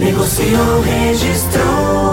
Negociou, registrou.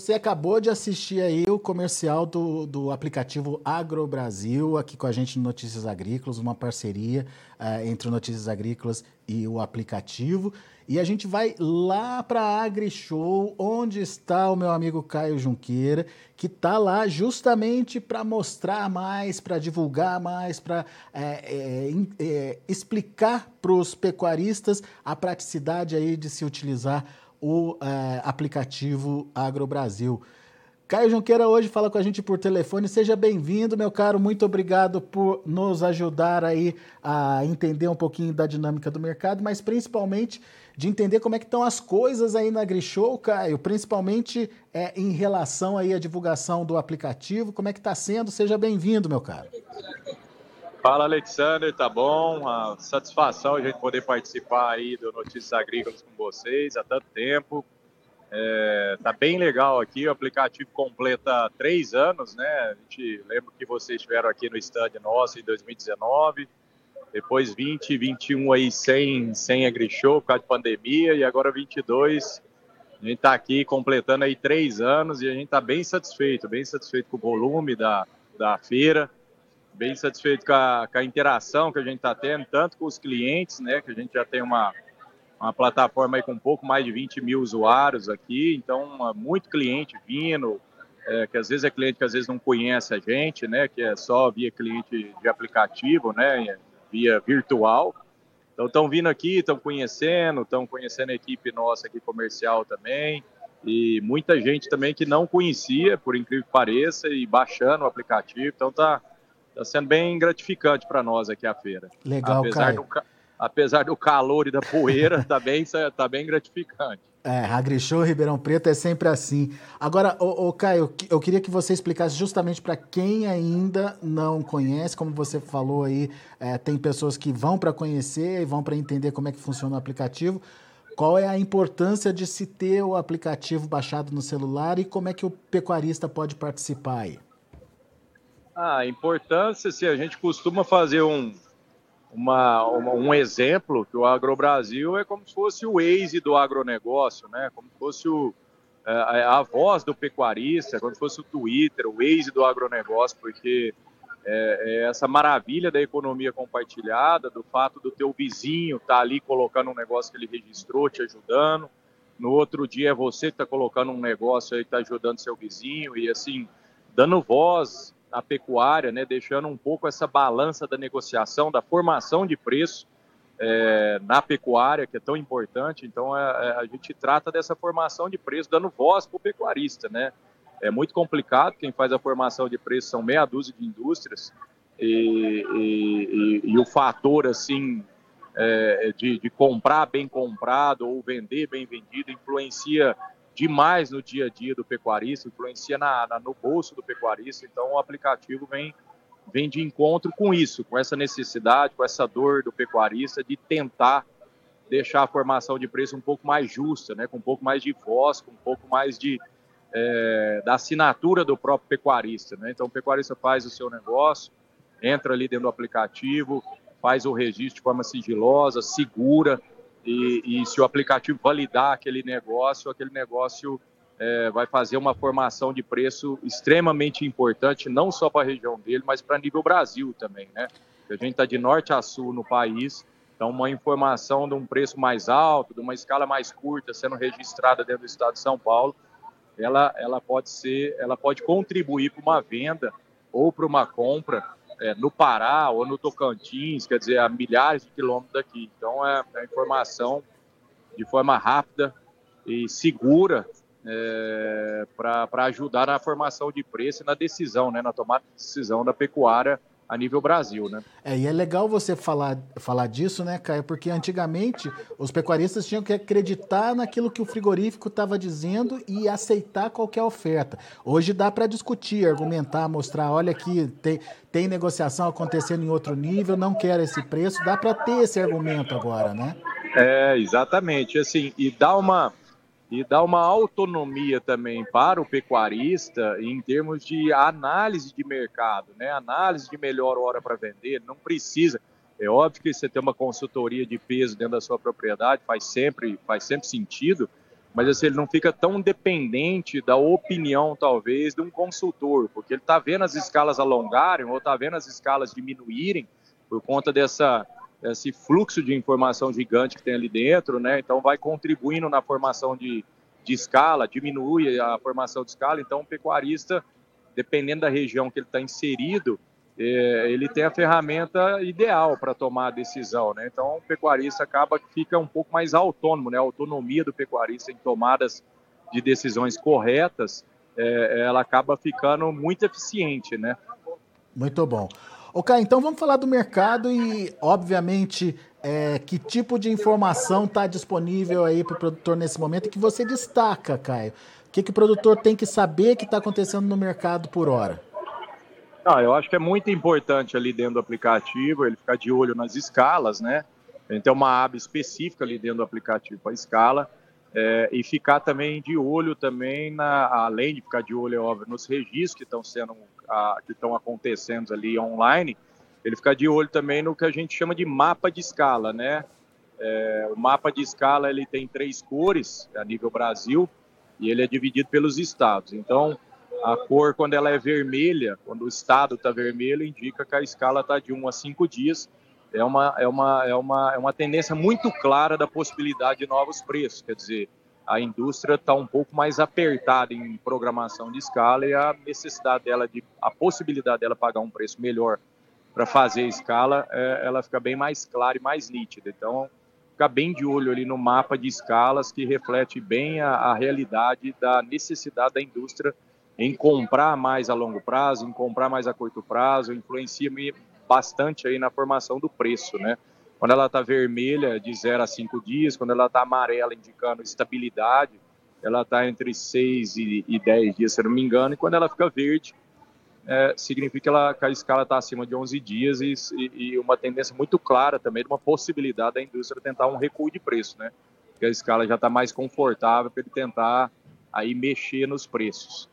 Você acabou de assistir aí o comercial do, do aplicativo Agro Brasil, aqui com a gente no Notícias Agrícolas, uma parceria uh, entre o Notícias Agrícolas e o aplicativo. E a gente vai lá para a AgriShow, onde está o meu amigo Caio Junqueira, que está lá justamente para mostrar mais, para divulgar mais, para é, é, é, explicar para os pecuaristas a praticidade aí de se utilizar o é, aplicativo AgroBrasil. Caio Junqueira hoje fala com a gente por telefone. Seja bem-vindo, meu caro. Muito obrigado por nos ajudar aí a entender um pouquinho da dinâmica do mercado, mas principalmente de entender como é que estão as coisas aí na AgriShow, Caio, principalmente é, em relação aí à divulgação do aplicativo. Como é que está sendo? Seja bem-vindo, meu caro. Fala, Alexander, tá bom? A satisfação a gente poder participar aí do Notícias Agrícolas com vocês há tanto tempo. É, tá bem legal aqui, o aplicativo completa três anos, né? A gente lembra que vocês estiveram aqui no stand nosso em 2019, depois 20, 21 aí sem, sem AgriShow por causa de pandemia, e agora 22, a gente tá aqui completando aí três anos e a gente tá bem satisfeito, bem satisfeito com o volume da, da feira bem satisfeito com a, com a interação que a gente está tendo, tanto com os clientes, né, que a gente já tem uma, uma plataforma aí com um pouco mais de 20 mil usuários aqui, então muito cliente vindo, é, que às vezes é cliente que às vezes não conhece a gente, né, que é só via cliente de aplicativo, né, via virtual. Então estão vindo aqui, estão conhecendo, estão conhecendo a equipe nossa aqui comercial também, e muita gente também que não conhecia, por incrível que pareça, e baixando o aplicativo, então tá Está sendo bem gratificante para nós aqui a feira. Legal, apesar Caio. Do, apesar do calor e da poeira, está bem, tá bem gratificante. É, Agrishow Ribeirão Preto é sempre assim. Agora, ô, ô, Caio, eu queria que você explicasse justamente para quem ainda não conhece, como você falou aí, é, tem pessoas que vão para conhecer e vão para entender como é que funciona o aplicativo. Qual é a importância de se ter o aplicativo baixado no celular e como é que o pecuarista pode participar aí? A importância, se a gente costuma fazer um, uma, uma, um exemplo, que o AgroBrasil é como se fosse o Waze do agronegócio, né? como se fosse o, é, a, a voz do pecuarista, como se fosse o Twitter, o Waze do agronegócio, porque é, é essa maravilha da economia compartilhada, do fato do teu vizinho estar tá ali colocando um negócio que ele registrou, te ajudando, no outro dia é você que está colocando um negócio aí está ajudando seu vizinho, e assim, dando voz a pecuária, né, deixando um pouco essa balança da negociação, da formação de preço é, na pecuária, que é tão importante. Então, é, é, a gente trata dessa formação de preço, dando voz para o pecuarista. Né? É muito complicado, quem faz a formação de preço são meia dúzia de indústrias, e, e, e, e o fator, assim, é, de, de comprar bem comprado ou vender bem vendido influencia demais no dia a dia do pecuarista, influencia na, na, no bolso do pecuarista. Então, o aplicativo vem, vem de encontro com isso, com essa necessidade, com essa dor do pecuarista de tentar deixar a formação de preço um pouco mais justa, né, com um pouco mais de voz, com um pouco mais de é, da assinatura do próprio pecuarista. Né? Então, o pecuarista faz o seu negócio, entra ali dentro do aplicativo, faz o registro de forma sigilosa, segura, e, e se o aplicativo validar aquele negócio, aquele negócio é, vai fazer uma formação de preço extremamente importante, não só para a região dele, mas para nível Brasil também, né? A gente está de norte a sul no país, então uma informação de um preço mais alto, de uma escala mais curta sendo registrada dentro do estado de São Paulo, ela, ela pode ser, ela pode contribuir para uma venda ou para uma compra é, no Pará ou no Tocantins, quer dizer, a milhares de quilômetros daqui. Então, é, é informação de forma rápida e segura é, para ajudar na formação de preço e na decisão, né, na tomada de decisão da pecuária a nível Brasil, né? É, e é legal você falar, falar disso, né, Caio? Porque antigamente os pecuaristas tinham que acreditar naquilo que o frigorífico estava dizendo e aceitar qualquer oferta. Hoje dá para discutir, argumentar, mostrar, olha aqui, tem, tem negociação acontecendo em outro nível, não quero esse preço, dá para ter esse argumento agora, né? É, exatamente. Assim, e dá uma e dá uma autonomia também para o pecuarista em termos de análise de mercado, né? Análise de melhor hora para vender, não precisa. É óbvio que você ter uma consultoria de peso dentro da sua propriedade faz sempre, faz sempre sentido, mas assim, ele não fica tão dependente da opinião, talvez, de um consultor, porque ele está vendo as escalas alongarem ou está vendo as escalas diminuírem por conta dessa, esse fluxo de informação gigante que tem ali dentro, né? Então vai contribuindo na formação de, de escala, diminui a formação de escala. Então o pecuarista, dependendo da região que ele está inserido, é, ele tem a ferramenta ideal para tomar a decisão, né? Então o pecuarista acaba que fica um pouco mais autônomo, né? A autonomia do pecuarista em tomadas de decisões corretas, é, ela acaba ficando muito eficiente, né? Muito bom. Ok, então vamos falar do mercado e, obviamente, é, que tipo de informação está disponível aí para o produtor nesse momento e que você destaca, Caio? O que, que o produtor tem que saber que está acontecendo no mercado por hora? Ah, eu acho que é muito importante ali dentro do aplicativo ele ficar de olho nas escalas, né? A gente tem uma aba específica ali dentro do aplicativo para escala é, e ficar também de olho também na, além de ficar de olho, é óbvio, nos registros que estão sendo a, que estão acontecendo ali online, ele ficar de olho também no que a gente chama de mapa de escala, né? É, o mapa de escala ele tem três cores a nível Brasil e ele é dividido pelos estados. Então, a cor quando ela é vermelha, quando o estado está vermelho, indica que a escala está de 1 a 5 dias. É uma, é, uma, é, uma, é uma tendência muito clara da possibilidade de novos preços. Quer dizer, a indústria está um pouco mais apertada em programação de escala e a necessidade dela, de, a possibilidade dela pagar um preço melhor para fazer escala, é, ela fica bem mais clara e mais nítida. Então, ficar bem de olho ali no mapa de escalas que reflete bem a, a realidade da necessidade da indústria em comprar mais a longo prazo, em comprar mais a curto prazo, influencia bastante aí na formação do preço, né? Quando ela está vermelha, de 0 a 5 dias. Quando ela está amarela, indicando estabilidade, ela está entre 6 e 10 dias, se não me engano. E quando ela fica verde, é, significa que, ela, que, a escala está acima de 11 dias e, e, uma tendência muito clara também de uma possibilidade da indústria tentar um recuo de preço, né? Porque a escala já está mais confortável para ele tentar aí mexer nos preços.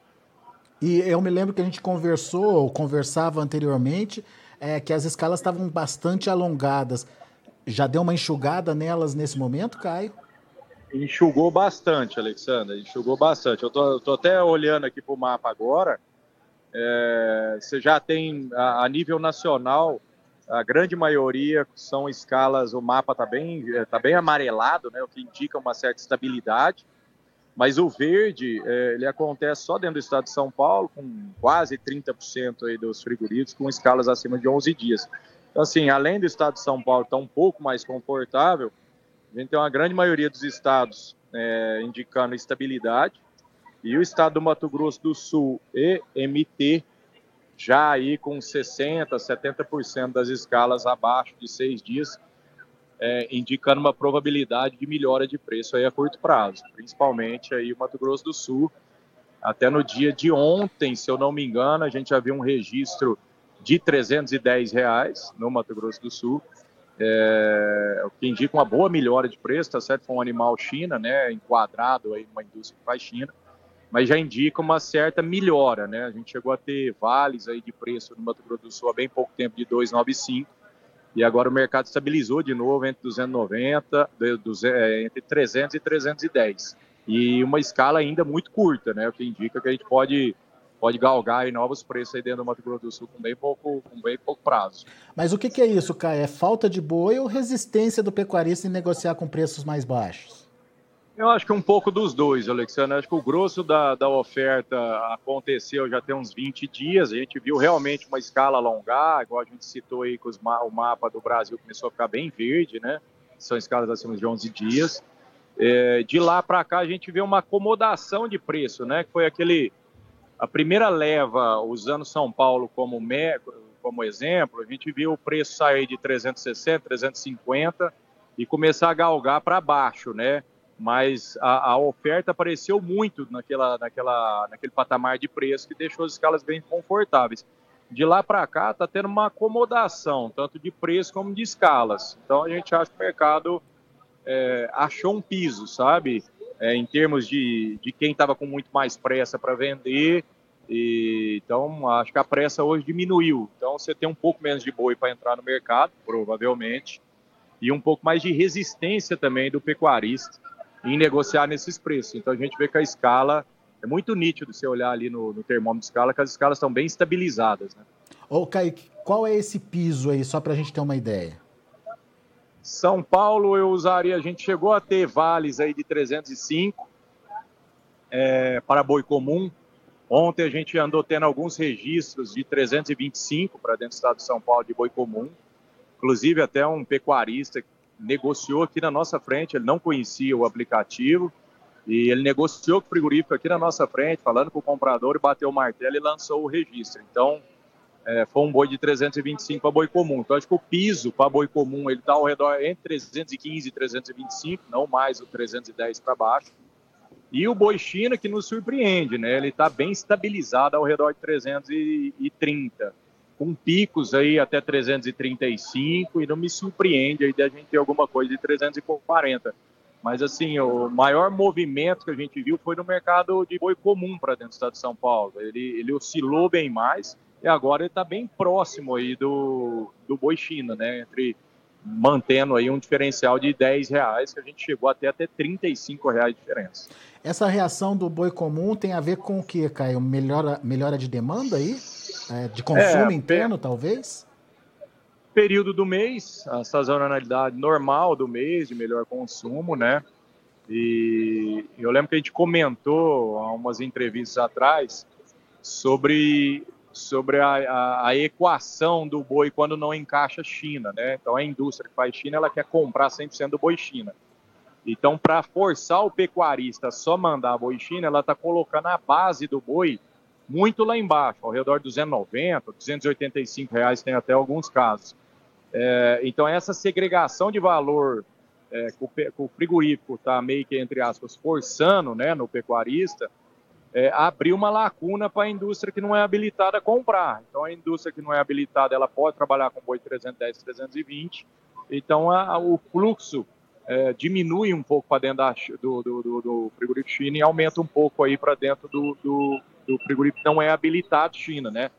E eu me lembro que a gente conversou, ou conversava anteriormente, é, que as escalas estavam bastante alongadas. Já deu uma enxugada nelas nesse momento, Caio? Enxugou bastante, Alexandre, enxugou bastante. Eu tô, tô até olhando aqui para o mapa agora. É, você já tem, a, a, nível nacional, a grande maioria são escalas, o mapa está bem, é, tá bem amarelado, né, o que indica uma certa estabilidade. Mas o verde, é, ele acontece só dentro do estado de São Paulo, com quase 30% aí dos frigoríficos com escalas acima de 11 dias. Então, assim, além do estado de São Paulo estar um pouco mais confortável, a gente tem uma grande maioria dos estados é, indicando estabilidade, e o estado do Mato Grosso do Sul e MT já aí com 60%, 70% das escalas abaixo de seis dias, é, indicando uma probabilidade de melhora de preço aí a curto prazo, principalmente aí o Mato Grosso do Sul. Até no dia de ontem, se eu não me engano, a gente já viu um registro de 310 reais no Mato Grosso do Sul, é, o que indica uma boa melhora de preço, tá certo? Foi um animal China, né, enquadrado aí numa indústria que faz China, mas já indica uma certa melhora, né? A gente chegou a ter vales aí de preço no Mato Grosso do Sul há bem pouco tempo de 295 e agora o mercado estabilizou de novo entre 290, é, entre 300 e 310 e uma escala ainda muito curta, né? O que indica que a gente pode pode galgar novos preços aí dentro do Mato Grosso do Sul com bem pouco, com bem pouco prazo. Mas o que, que é isso, Caio? É falta de boi ou resistência do pecuarista em negociar com preços mais baixos? Eu acho que um pouco dos dois, Alexandre. Acho que o grosso da, da oferta aconteceu já tem uns 20 dias. A gente viu realmente uma escala alongar, igual a gente citou aí que os, o mapa do Brasil começou a ficar bem verde, né? São escalas acima de 11 dias. É, de lá para cá a gente vê uma acomodação de preço, né? Que foi aquele a primeira leva usando São Paulo como me, como exemplo, a gente viu o preço sair de 360, 350 e começar a galgar para baixo, né? Mas a, a, oferta apareceu muito naquela, naquela, naquele patamar de preço que deixou as escalas bem confortáveis. De lá para cá está tendo uma acomodação, tanto de preço como de escalas. Então a gente acha que o mercado é, achou um piso, sabe? É, em termos de, de quem estava com muito mais pressa para vender. E, então, acho que a pressa hoje diminuiu. Então, você tem um pouco menos de boi para entrar no mercado, provavelmente, e um pouco mais de resistência também do pecuarista em negociar nesses preços. Então, a gente vê que a escala é muito nítido você olhar ali no, no termômetro de escala, que as escalas estão bem estabilizadas. Né? Ô, Kaique, qual é esse piso aí, só para a gente ter uma ideia? São Paulo eu usaria, a gente chegou a ter vales aí de 305 é, para boi comum. Ontem a gente andou tendo alguns registros de 325 para dentro do estado de São Paulo de boi comum. Inclusive até um pecuarista negociou aqui na nossa frente, ele não conhecia o aplicativo e ele negociou com o frigorífico aqui na nossa frente, falando com o comprador e bateu o martelo e lançou o registro. Então, é, foi um boi de 325 para boi comum. Então, acho que o piso para boi comum ele está ao redor entre 315 e 325, não mais o 310 para baixo. E o boi China que nos surpreende, né? Ele está bem estabilizado ao redor de 330, com picos aí até 335 e não me surpreende aí da gente ter alguma coisa de 340. Mas assim, o maior movimento que a gente viu foi no mercado de boi comum para dentro do estado de São Paulo. Ele, ele oscilou bem mais e agora ele está bem próximo aí do, do boi China, né? Entre mantendo aí um diferencial de 10 reais, que a gente chegou até até 35 reais de diferença. Essa reação do boi comum tem a ver com o que, Caio? Melhora, melhora de demanda aí? É, de consumo é, interno, talvez? Período do mês, a sazonalidade normal do mês, de melhor consumo, né? E eu lembro que a gente comentou há umas entrevistas atrás sobre sobre a, a, a, equação do boi quando não encaixa China, né? Então a indústria que faz China, ela quer comprar 100% do boi China. Então, para forçar o pecuarista a só mandar boi China, ela está colocando a base do boi muito lá embaixo, ao redor de 290, 285 reais, tem até alguns casos. É, então, essa segregação de valor é, que, o, frigorífico está meio que, entre aspas, forçando né, no pecuarista, é, abrir uma lacuna para a indústria que não é habilitada a comprar. Então, a indústria que não é habilitada, ela pode trabalhar com boi 310, 320. Então, a, a, o fluxo é, diminui um pouco para dentro da, do, do, do, do, frigorífico China e aumenta um pouco aí para dentro do, do, do frigorífico não é habilitado China, né?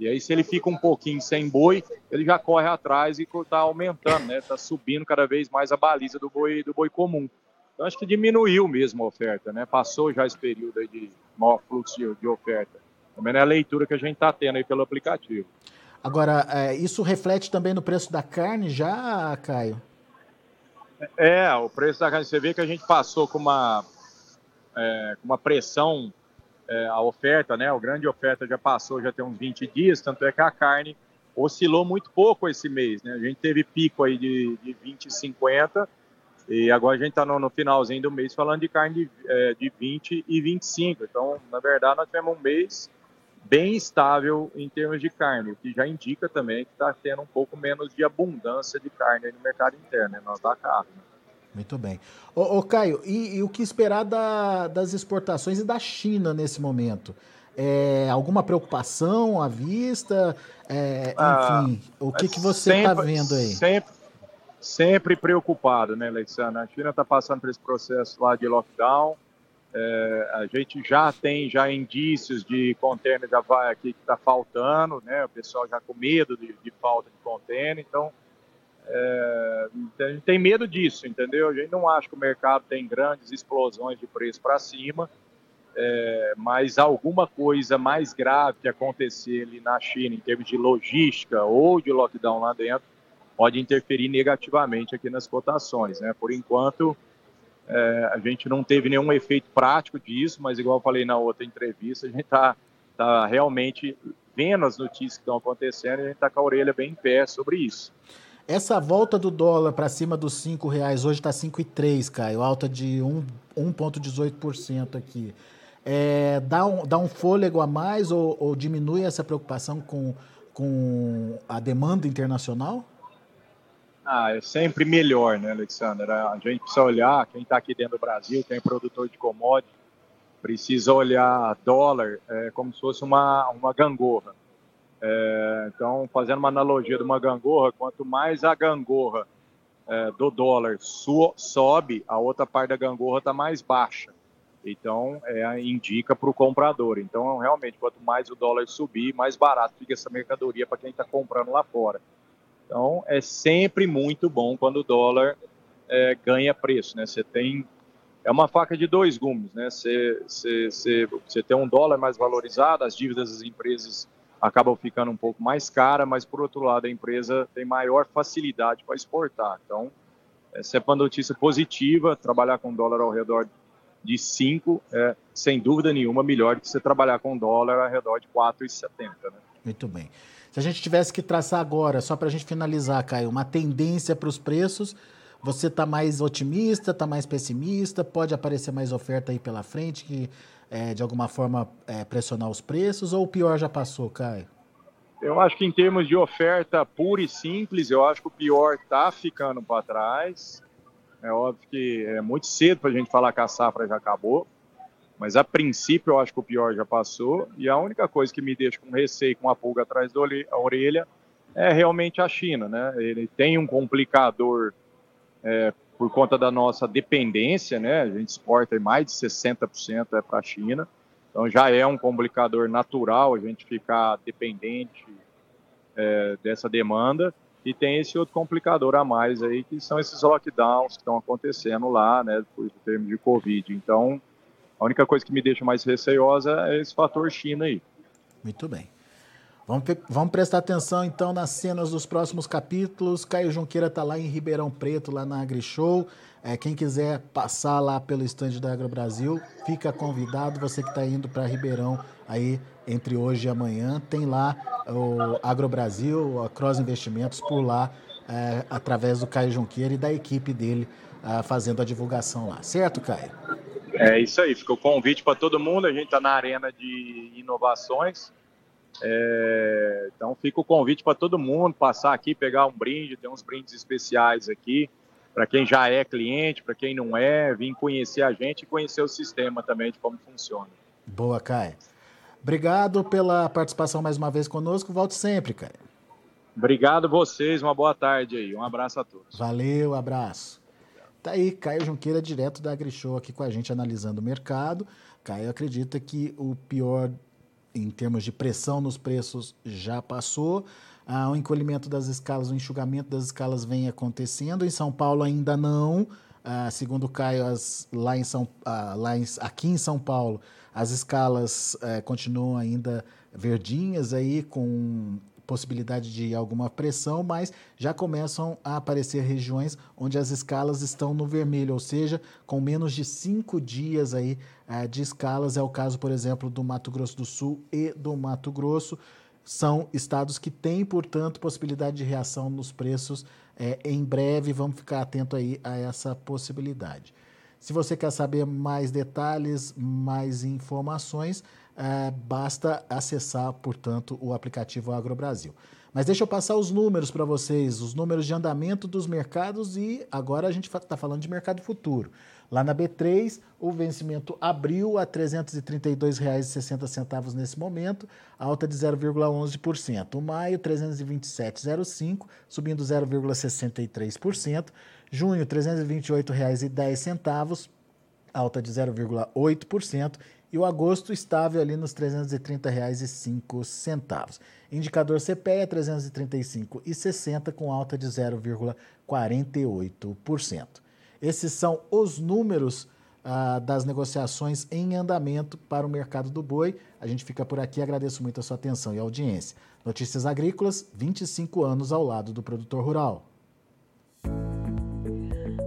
E aí, se ele fica um pouquinho sem boi, ele já corre atrás e está aumentando, né? Está subindo cada vez mais a baliza do boi, do boi comum. Então, acho que diminuiu mesmo a oferta, né? Passou já esse período aí de maior fluxo de, de oferta. Também é a leitura que a gente está tendo aí pelo aplicativo. Agora, é, isso reflete também no preço da carne já, Caio? É, o preço da carne, você vê que a gente passou com uma, é, uma pressão, é, a oferta, né? A grande oferta já passou, já tem uns 20 dias, tanto é que a carne oscilou muito pouco esse mês, né? A gente teve pico aí de, de 20 e 50, agora a gente está no, no, finalzinho do mês falando de carne de, é, de 20 e 25. Então, na verdade, nós tivemos um mês bem estável em termos de carne, o que já indica também que está tendo um pouco menos de abundância de carne no mercado interno, né, no da carne. Muito bem. Ô, ô Caio, e, e, o que esperar da, das exportações e da China nesse momento? É, alguma preocupação à vista? É, ah, enfim, ah, o que, que você está vendo aí? Sempre, sempre preocupado, né, Alexandre? A China está passando por esse processo lá de lockdown. É, a gente já tem já indícios de container da vai aqui que está faltando, né? O pessoal já com medo de, de falta de container, então é, a gente tem medo disso, entendeu? A gente não acha que o mercado tem grandes explosões de preço para cima, é, mas alguma coisa mais grave que acontecer ali na China em termos de logística ou de lockdown lá dentro pode interferir negativamente aqui nas cotações. Né? Por enquanto, é, a gente não teve nenhum efeito prático disso, mas igual eu falei na outra entrevista, a gente está tá realmente vendo as notícias que estão acontecendo e a gente está com a orelha bem em pé sobre isso. Essa volta do dólar para cima dos cinco reais, hoje está 5,3, Caio, alta de 1,18% aqui. É, dá, um, dá um fôlego a mais ou, ou diminui essa preocupação com, com a demanda internacional? Ah, é sempre melhor, né, Alexandre? A gente precisa olhar, quem está aqui dentro do Brasil, quem é produtor de commodity, precisa olhar dólar é, como se fosse uma, uma gangorra. É, então, fazendo uma analogia de uma gangorra, quanto mais a gangorra é, do dólar so, sobe, a outra parte da gangorra está mais baixa. Então, é, indica para o comprador. Então, realmente, quanto mais o dólar subir, mais barato fica essa mercadoria para quem está comprando lá fora. Então, é sempre muito bom quando o dólar é, ganha preço. Né? Você tem é uma faca de dois gumes, né? Você, você, você, você tem um dólar mais valorizado, as dívidas das empresas acabam ficando um pouco mais caras, mas por outro lado a empresa tem maior facilidade para exportar. Então, essa é uma notícia positiva, trabalhar com dólar ao redor de 5 é, sem dúvida nenhuma, melhor que você trabalhar com dólar ao redor de 4,70. Né? Muito bem. Se a gente tivesse que traçar agora, só para a gente finalizar, Caio, uma tendência para os preços, você está mais otimista, está mais pessimista? Pode aparecer mais oferta aí pela frente que é, de alguma forma é, pressionar os preços ou o pior já passou, Caio? Eu acho que em termos de oferta pura e simples, eu acho que o pior está ficando para trás. É óbvio que é muito cedo para a gente falar que a safra já acabou, mas a princípio eu acho que o pior já passou. E a única coisa que me deixa com receio, com a pulga atrás da orelha, é realmente a China, né? Ele tem um complicador é, por conta da nossa dependência, né? A gente exporta mais de 60% é para a China, então já é um complicador natural a gente ficar dependente é, dessa demanda. E tem esse outro complicador a mais aí, que são esses lockdowns que estão acontecendo lá, né, por termos de Covid. Então, a única coisa que me deixa mais receiosa é esse fator China aí. Muito bem. Vamos, vamos prestar atenção então nas cenas dos próximos capítulos. Caio Junqueira está lá em Ribeirão Preto, lá na AgriShow. É, quem quiser passar lá pelo estande da Agro Brasil, fica convidado. Você que está indo para Ribeirão aí entre hoje e amanhã, tem lá o Agro Brasil, a Cross Investimentos por lá, é, através do Caio Junqueira e da equipe dele é, fazendo a divulgação lá. Certo, Caio? É isso aí. Fica o convite para todo mundo. A gente está na arena de inovações é, então fica o convite para todo mundo passar aqui, pegar um brinde, tem uns brindes especiais aqui para quem já é cliente, para quem não é, vir conhecer a gente e conhecer o sistema também de como funciona. Boa, Caio. Obrigado pela participação mais uma vez conosco. Volte sempre, Caio. Obrigado vocês, uma boa tarde aí. Um abraço a todos. Valeu, abraço. Tá aí, Caio Junqueira, direto da AgriShow, aqui com a gente analisando o mercado. Caio acredita que o pior em termos de pressão nos preços já passou. Ah, o encolhimento das escalas, o enxugamento das escalas vem acontecendo. Em São Paulo ainda não. Ah, segundo o Caio, as, lá, em São, ah, lá em, aqui em São Paulo, as escalas eh, continuam ainda verdinhas aí, com possibilidade de alguma pressão, mas já começam a aparecer regiões onde as escalas estão no vermelho, ou seja, com menos de cinco dias aí uh, de escalas. É o caso, por exemplo, do Mato Grosso do Sul e do Mato Grosso. São estados que têm, portanto, possibilidade de reação nos preços é, em breve. Vamos ficar atento aí a essa possibilidade. Se você quer saber mais detalhes, mais informações, é, basta acessar, portanto, o aplicativo AgroBrasil. Mas deixa eu passar os números para vocês, os números de andamento dos mercados e agora a gente está falando de mercado futuro. Lá na B3, o vencimento abriu a R$ 332,60 nesse momento, alta de 0,11%. O maio, 327,05, subindo 0,63%. Junho, R$ 328,10, alta de 0,8% e o agosto estável ali nos R$ 330,05. Indicador CPEA 335,60 com alta de 0,48%. Esses são os números ah, das negociações em andamento para o mercado do boi. A gente fica por aqui, agradeço muito a sua atenção e audiência. Notícias Agrícolas, 25 anos ao lado do produtor rural.